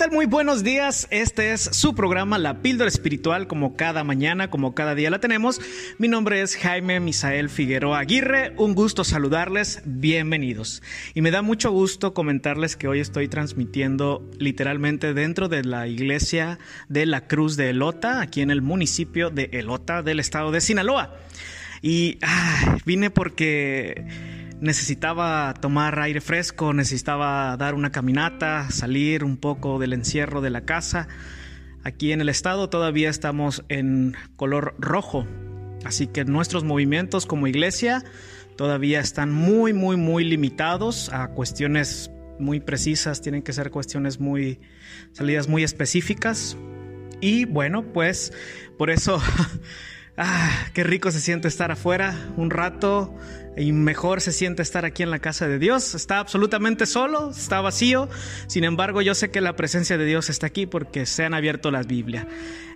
tal? Muy buenos días. Este es su programa La Píldora Espiritual, como cada mañana, como cada día la tenemos. Mi nombre es Jaime Misael Figueroa Aguirre. Un gusto saludarles. Bienvenidos. Y me da mucho gusto comentarles que hoy estoy transmitiendo literalmente dentro de la iglesia de la Cruz de Elota, aquí en el municipio de Elota del estado de Sinaloa. Y vine porque necesitaba tomar aire fresco, necesitaba dar una caminata, salir un poco del encierro de la casa. Aquí en el estado todavía estamos en color rojo, así que nuestros movimientos como iglesia todavía están muy, muy, muy limitados a cuestiones muy precisas, tienen que ser cuestiones muy, salidas muy específicas. Y bueno, pues por eso, ah, qué rico se siente estar afuera un rato, y mejor se siente estar aquí en la casa de Dios. Está absolutamente solo, está vacío. Sin embargo, yo sé que la presencia de Dios está aquí porque se han abierto las Biblias.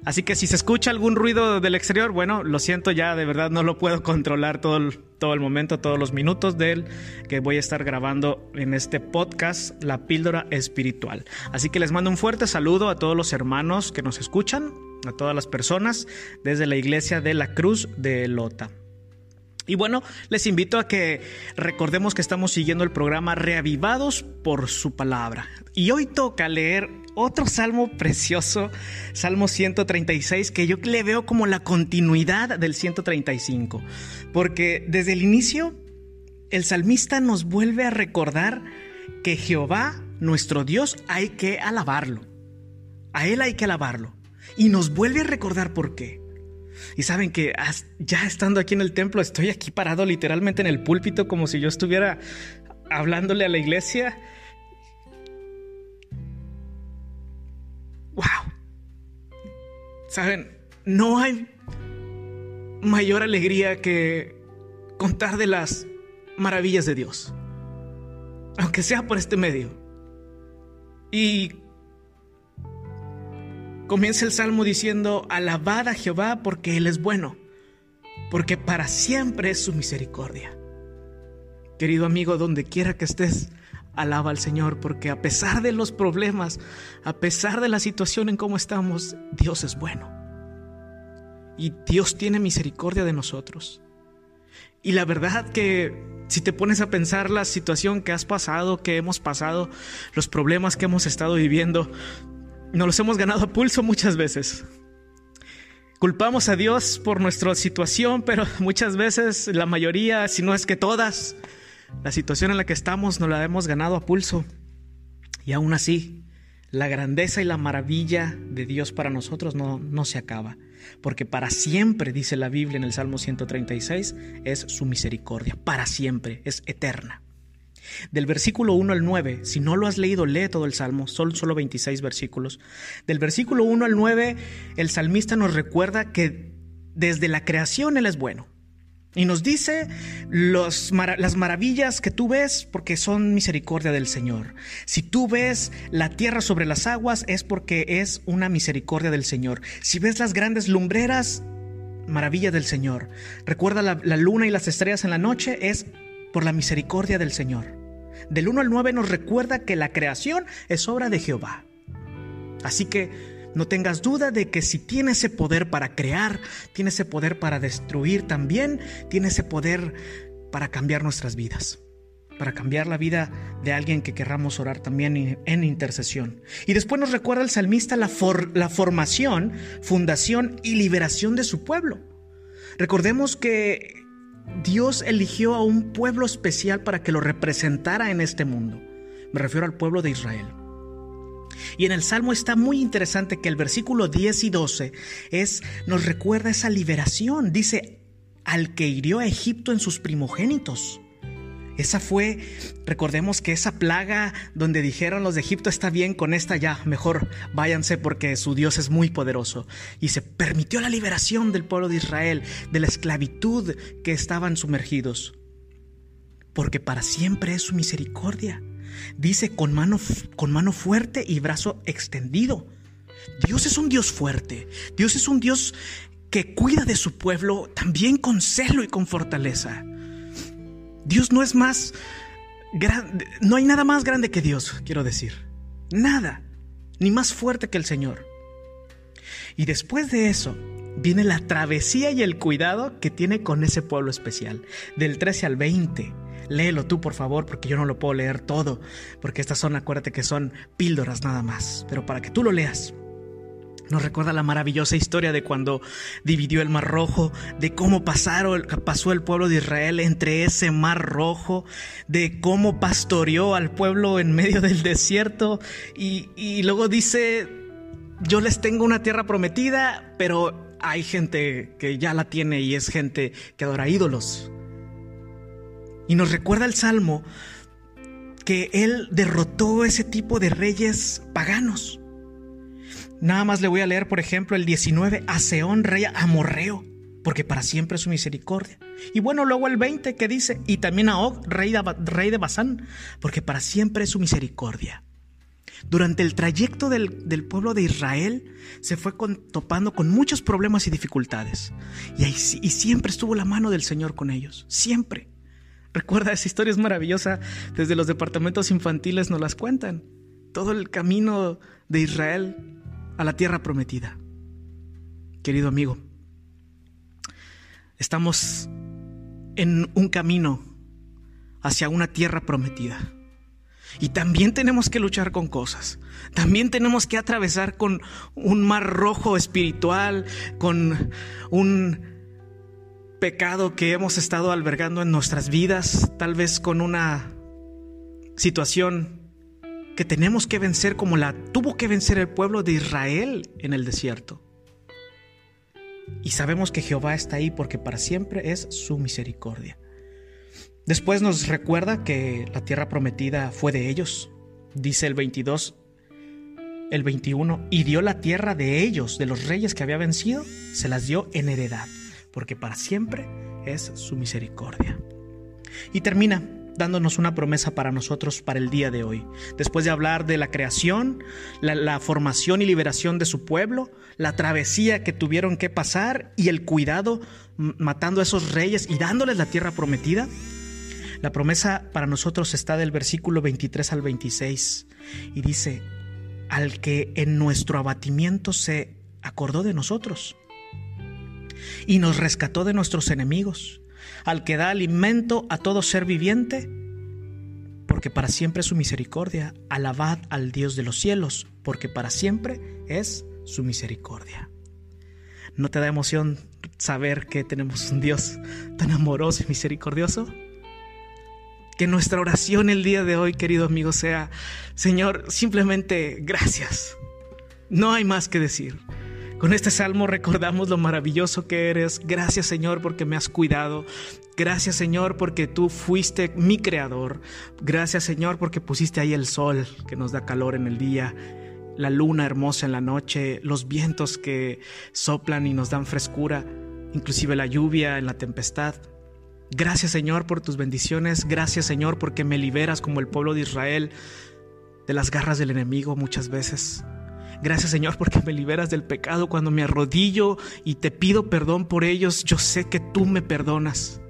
Así que si se escucha algún ruido del exterior, bueno, lo siento ya, de verdad no lo puedo controlar todo el, todo el momento, todos los minutos de él que voy a estar grabando en este podcast, La Píldora Espiritual. Así que les mando un fuerte saludo a todos los hermanos que nos escuchan, a todas las personas desde la iglesia de la Cruz de Lota. Y bueno, les invito a que recordemos que estamos siguiendo el programa Reavivados por su palabra. Y hoy toca leer otro salmo precioso, Salmo 136, que yo le veo como la continuidad del 135. Porque desde el inicio, el salmista nos vuelve a recordar que Jehová, nuestro Dios, hay que alabarlo. A Él hay que alabarlo. Y nos vuelve a recordar por qué. Y saben que ya estando aquí en el templo, estoy aquí parado literalmente en el púlpito como si yo estuviera hablándole a la iglesia. ¡Wow! Saben, no hay mayor alegría que contar de las maravillas de Dios. Aunque sea por este medio. Y Comienza el salmo diciendo, alabad a Jehová porque Él es bueno, porque para siempre es su misericordia. Querido amigo, donde quiera que estés, alaba al Señor, porque a pesar de los problemas, a pesar de la situación en cómo estamos, Dios es bueno. Y Dios tiene misericordia de nosotros. Y la verdad que si te pones a pensar la situación que has pasado, que hemos pasado, los problemas que hemos estado viviendo, nos los hemos ganado a pulso muchas veces. Culpamos a Dios por nuestra situación, pero muchas veces, la mayoría, si no es que todas, la situación en la que estamos nos la hemos ganado a pulso. Y aún así, la grandeza y la maravilla de Dios para nosotros no, no se acaba, porque para siempre, dice la Biblia en el Salmo 136, es su misericordia, para siempre, es eterna. Del versículo 1 al 9, si no lo has leído, lee todo el Salmo, son solo 26 versículos. Del versículo 1 al 9, el salmista nos recuerda que desde la creación Él es bueno. Y nos dice las maravillas que tú ves porque son misericordia del Señor. Si tú ves la tierra sobre las aguas es porque es una misericordia del Señor. Si ves las grandes lumbreras, maravilla del Señor. Recuerda la, la luna y las estrellas en la noche es por la misericordia del Señor. Del 1 al 9 nos recuerda que la creación es obra de Jehová. Así que no tengas duda de que si tiene ese poder para crear, tiene ese poder para destruir también, tiene ese poder para cambiar nuestras vidas, para cambiar la vida de alguien que querramos orar también en intercesión. Y después nos recuerda el salmista la, la formación, fundación y liberación de su pueblo. Recordemos que Dios eligió a un pueblo especial para que lo representara en este mundo. Me refiero al pueblo de Israel. Y en el Salmo está muy interesante que el versículo 10 y 12 es, nos recuerda esa liberación. Dice, al que hirió a Egipto en sus primogénitos. Esa fue, recordemos que esa plaga donde dijeron los de Egipto está bien con esta ya, mejor váyanse porque su Dios es muy poderoso. Y se permitió la liberación del pueblo de Israel de la esclavitud que estaban sumergidos. Porque para siempre es su misericordia. Dice con mano, con mano fuerte y brazo extendido. Dios es un Dios fuerte. Dios es un Dios que cuida de su pueblo también con celo y con fortaleza. Dios no es más grande, no hay nada más grande que Dios, quiero decir. Nada. ni más fuerte que el Señor. Y después de eso, viene la travesía y el cuidado que tiene con ese pueblo especial. Del 13 al 20. Léelo tú, por favor, porque yo no lo puedo leer todo, porque estas son, acuérdate que son píldoras nada más, pero para que tú lo leas. Nos recuerda la maravillosa historia de cuando dividió el Mar Rojo, de cómo pasó el pueblo de Israel entre ese Mar Rojo, de cómo pastoreó al pueblo en medio del desierto y, y luego dice, yo les tengo una tierra prometida, pero hay gente que ya la tiene y es gente que adora ídolos. Y nos recuerda el Salmo que él derrotó ese tipo de reyes paganos. Nada más le voy a leer, por ejemplo, el 19, a Seón, rey amorreo, porque para siempre es su misericordia. Y bueno, luego el 20 que dice, y también a Og, rey de, rey de Basán, porque para siempre es su misericordia. Durante el trayecto del, pueblo de Israel se fue topando con muchos problemas y dificultades. Y, ahí, y siempre estuvo la mano del Señor con ellos. Siempre. Recuerda, esa historia es maravillosa. Desde los departamentos infantiles nos las cuentan. Todo el camino de Israel a la tierra prometida. Querido amigo, estamos en un camino hacia una tierra prometida. Y también tenemos que luchar con cosas. También tenemos que atravesar con un mar rojo espiritual, con un pecado que hemos estado albergando en nuestras vidas, tal vez con una situación que tenemos que vencer como la tuvo que vencer el pueblo de Israel en el desierto. Y sabemos que Jehová está ahí porque para siempre es su misericordia. Después nos recuerda que la tierra prometida fue de ellos. Dice el 22, el 21, y dio la tierra de ellos, de los reyes que había vencido, se las dio en heredad, porque para siempre es su misericordia. Y termina dándonos una promesa para nosotros para el día de hoy. Después de hablar de la creación, la, formación y liberación de su pueblo, la travesía que tuvieron que pasar y el cuidado matando a esos reyes y dándoles la tierra prometida, la promesa para nosotros está del versículo 23 al 26 y dice, al que en nuestro abatimiento se acordó de nosotros y nos rescató de nuestros enemigos, al que da alimento a todo ser viviente, porque para siempre es su misericordia. Alabad al Dios de los cielos, porque para siempre es su misericordia. ¿No te da emoción saber que tenemos un Dios tan amoroso y misericordioso? Que nuestra oración el día de hoy, querido amigo, sea, Señor, simplemente gracias. No hay más que decir. Con este salmo recordamos lo maravilloso que eres. Gracias Señor porque me has cuidado. Gracias Señor porque tú fuiste mi creador. Gracias Señor porque pusiste ahí el sol que nos da calor en el día, la luna hermosa en la noche, los vientos que soplan y nos dan frescura, inclusive la lluvia en la tempestad. Gracias Señor por tus bendiciones, gracias Señor porque me liberas como el pueblo de Israel de las garras del enemigo muchas veces. Gracias Señor porque me liberas del pecado cuando me arrodillo y te pido perdón por ellos. Yo sé que tú me perdonas.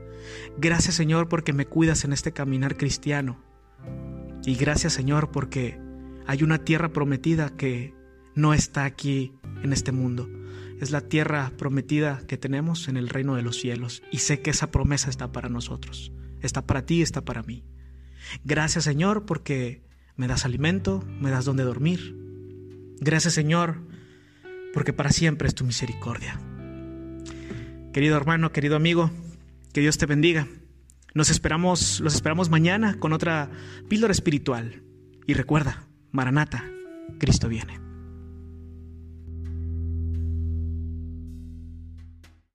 Gracias Señor porque me cuidas en este caminar cristiano. Y gracias Señor porque hay una tierra prometida que no está aquí en este mundo es la tierra prometida que tenemos en el reino de los cielos. Y sé que esa promesa está para nosotros. Está para ti, está para mí. Gracias Señor porque me das alimento, me das donde dormir. Gracias Señor porque para siempre es tu misericordia. Querido hermano, querido amigo, que Dios te bendiga. Nos esperamos, los esperamos mañana con otra píldora espiritual. Y recuerda, Maranata, Cristo viene.